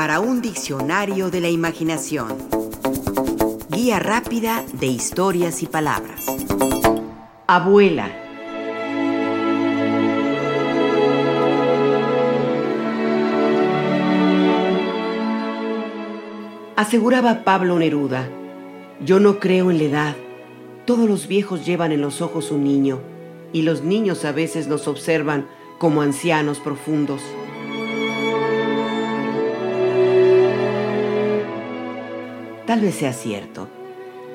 para un diccionario de la imaginación. Guía rápida de historias y palabras. Abuela. Aseguraba Pablo Neruda, yo no creo en la edad. Todos los viejos llevan en los ojos un niño y los niños a veces nos observan como ancianos profundos. Sea cierto,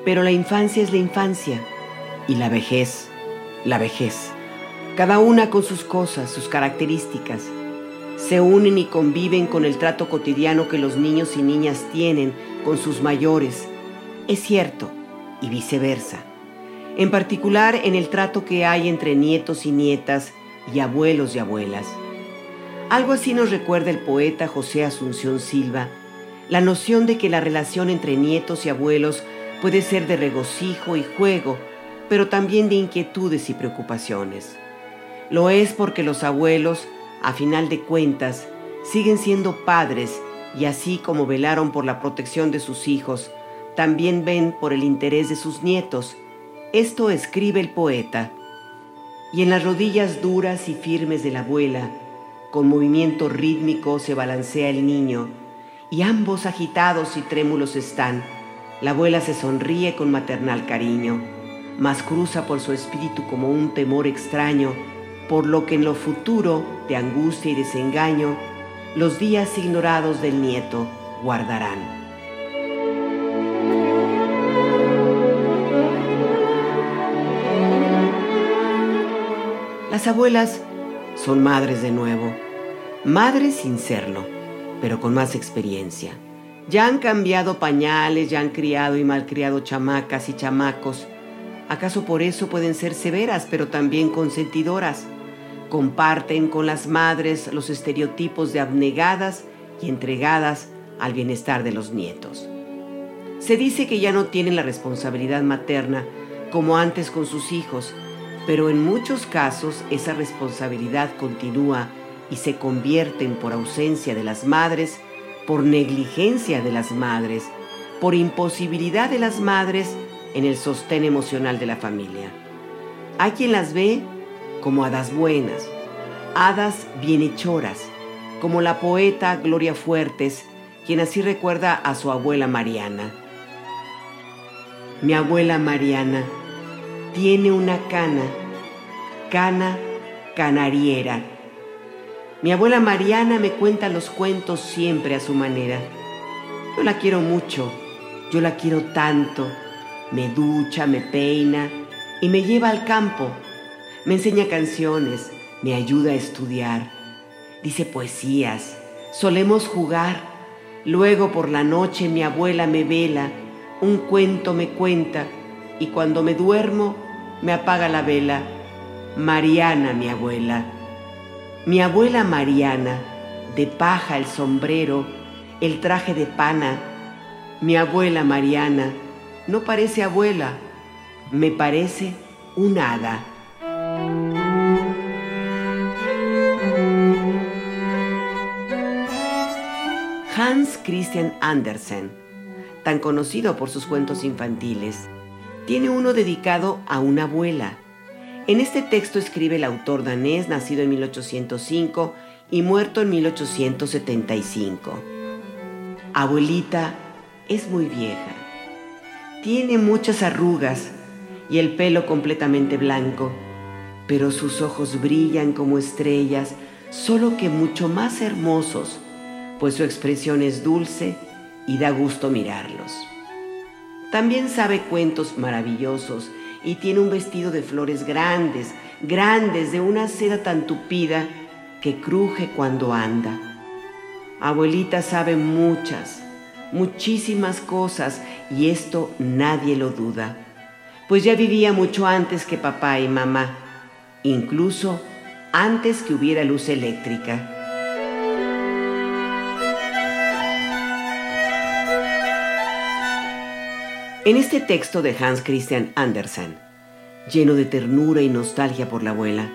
pero la infancia es la infancia y la vejez, la vejez. Cada una con sus cosas, sus características. Se unen y conviven con el trato cotidiano que los niños y niñas tienen con sus mayores. Es cierto, y viceversa. En particular en el trato que hay entre nietos y nietas y abuelos y abuelas. Algo así nos recuerda el poeta José Asunción Silva la noción de que la relación entre nietos y abuelos puede ser de regocijo y juego, pero también de inquietudes y preocupaciones. Lo es porque los abuelos, a final de cuentas, siguen siendo padres y así como velaron por la protección de sus hijos, también ven por el interés de sus nietos. Esto escribe el poeta. Y en las rodillas duras y firmes de la abuela, con movimiento rítmico se balancea el niño, y ambos agitados y trémulos están. La abuela se sonríe con maternal cariño, mas cruza por su espíritu como un temor extraño, por lo que en lo futuro, de angustia y desengaño, los días ignorados del nieto guardarán. Las abuelas son madres de nuevo, madres sin serlo pero con más experiencia. Ya han cambiado pañales, ya han criado y malcriado chamacas y chamacos. ¿Acaso por eso pueden ser severas, pero también consentidoras? Comparten con las madres los estereotipos de abnegadas y entregadas al bienestar de los nietos. Se dice que ya no tienen la responsabilidad materna como antes con sus hijos, pero en muchos casos esa responsabilidad continúa y se convierten por ausencia de las madres, por negligencia de las madres, por imposibilidad de las madres en el sostén emocional de la familia. Hay quien las ve como hadas buenas, hadas bienhechoras, como la poeta Gloria Fuertes, quien así recuerda a su abuela Mariana. Mi abuela Mariana tiene una cana, cana canariera mi abuela Mariana me cuenta los cuentos siempre a su manera. Yo la quiero mucho, yo la quiero tanto. Me ducha, me peina y me lleva al campo. Me enseña canciones, me ayuda a estudiar. Dice poesías, solemos jugar. Luego por la noche mi abuela me vela, un cuento me cuenta y cuando me duermo me apaga la vela. Mariana, mi abuela. Mi abuela Mariana, de paja el sombrero, el traje de pana. Mi abuela Mariana no parece abuela, me parece un hada. Hans Christian Andersen, tan conocido por sus cuentos infantiles, tiene uno dedicado a una abuela en este texto escribe el autor danés, nacido en 1805 y muerto en 1875. Abuelita es muy vieja. Tiene muchas arrugas y el pelo completamente blanco, pero sus ojos brillan como estrellas, solo que mucho más hermosos, pues su expresión es dulce y da gusto mirarlos. También sabe cuentos maravillosos y tiene un vestido de flores grandes, grandes, de una seda tan tupida que cruje cuando anda. Abuelita sabe muchas, muchísimas cosas y esto nadie lo duda, pues ya vivía mucho antes que papá y mamá, incluso antes que hubiera luz eléctrica. En este texto de Hans Christian Andersen, lleno de ternura y nostalgia por la abuela,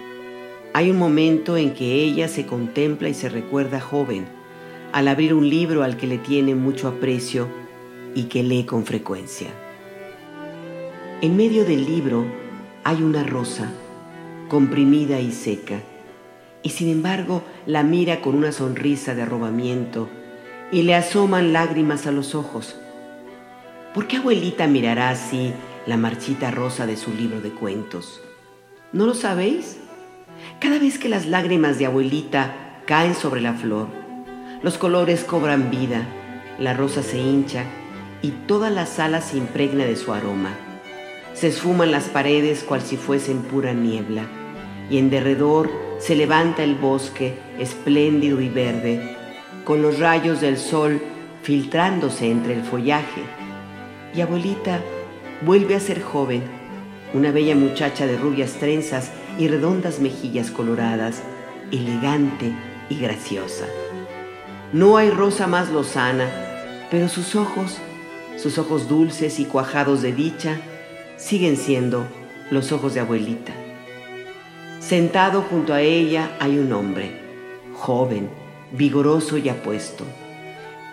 hay un momento en que ella se contempla y se recuerda joven, al abrir un libro al que le tiene mucho aprecio y que lee con frecuencia. En medio del libro hay una rosa, comprimida y seca, y sin embargo la mira con una sonrisa de arrobamiento y le asoman lágrimas a los ojos. ¿Por qué abuelita mirará así la marchita rosa de su libro de cuentos? ¿No lo sabéis? Cada vez que las lágrimas de abuelita caen sobre la flor, los colores cobran vida, la rosa se hincha y toda la sala se impregna de su aroma. Se esfuman las paredes cual si fuesen pura niebla, y en derredor se levanta el bosque espléndido y verde, con los rayos del sol filtrándose entre el follaje. Y abuelita vuelve a ser joven, una bella muchacha de rubias trenzas y redondas mejillas coloradas, elegante y graciosa. No hay rosa más lozana, pero sus ojos, sus ojos dulces y cuajados de dicha, siguen siendo los ojos de abuelita. Sentado junto a ella hay un hombre, joven, vigoroso y apuesto.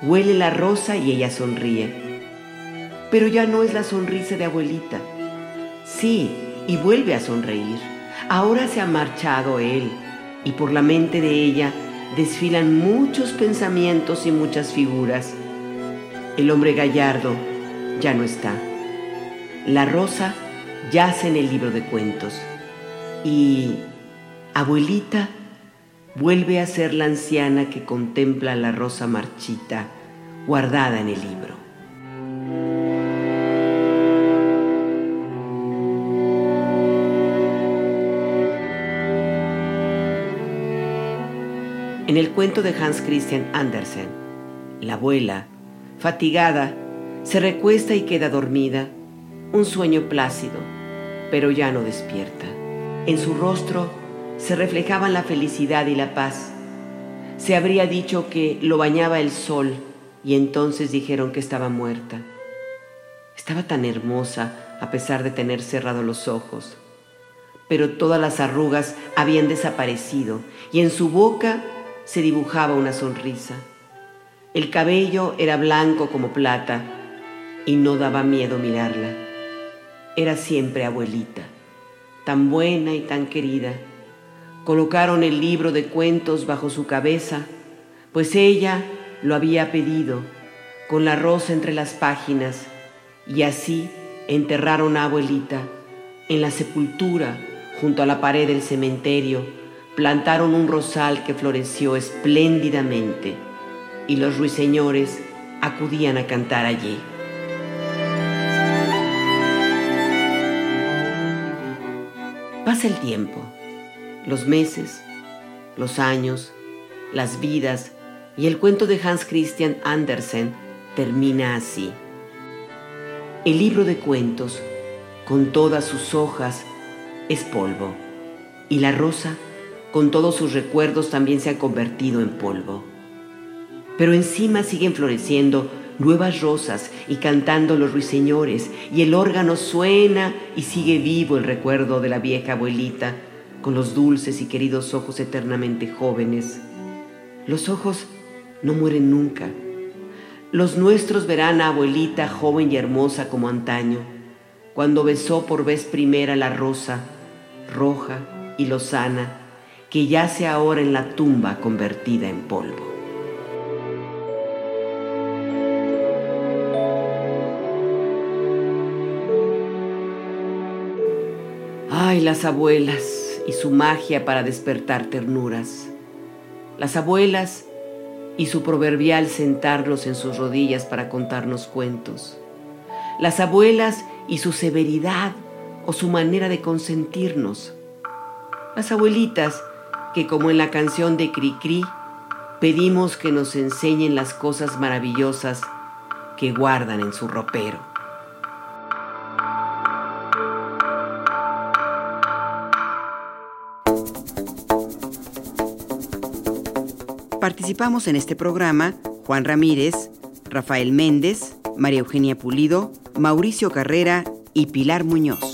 Huele la rosa y ella sonríe. Pero ya no es la sonrisa de abuelita. Sí, y vuelve a sonreír. Ahora se ha marchado él, y por la mente de ella desfilan muchos pensamientos y muchas figuras. El hombre gallardo ya no está. La rosa yace en el libro de cuentos. Y abuelita vuelve a ser la anciana que contempla la rosa marchita guardada en el libro. En el cuento de Hans Christian Andersen, la abuela, fatigada, se recuesta y queda dormida, un sueño plácido, pero ya no despierta. En su rostro se reflejaban la felicidad y la paz. Se habría dicho que lo bañaba el sol y entonces dijeron que estaba muerta. Estaba tan hermosa a pesar de tener cerrados los ojos, pero todas las arrugas habían desaparecido y en su boca se dibujaba una sonrisa. El cabello era blanco como plata y no daba miedo mirarla. Era siempre abuelita, tan buena y tan querida. Colocaron el libro de cuentos bajo su cabeza, pues ella lo había pedido, con la rosa entre las páginas, y así enterraron a abuelita en la sepultura junto a la pared del cementerio plantaron un rosal que floreció espléndidamente y los ruiseñores acudían a cantar allí. Pasa el tiempo, los meses, los años, las vidas y el cuento de Hans Christian Andersen termina así. El libro de cuentos, con todas sus hojas, es polvo y la rosa con todos sus recuerdos también se ha convertido en polvo. Pero encima siguen floreciendo nuevas rosas y cantando los ruiseñores, y el órgano suena y sigue vivo el recuerdo de la vieja abuelita, con los dulces y queridos ojos eternamente jóvenes. Los ojos no mueren nunca. Los nuestros verán a abuelita joven y hermosa como antaño, cuando besó por vez primera la rosa, roja y lozana, que yace ahora en la tumba convertida en polvo. Ay, las abuelas y su magia para despertar ternuras. Las abuelas y su proverbial sentarnos en sus rodillas para contarnos cuentos. Las abuelas y su severidad o su manera de consentirnos. Las abuelitas que como en la canción de Cricri, pedimos que nos enseñen las cosas maravillosas que guardan en su ropero. Participamos en este programa Juan Ramírez, Rafael Méndez, María Eugenia Pulido, Mauricio Carrera y Pilar Muñoz.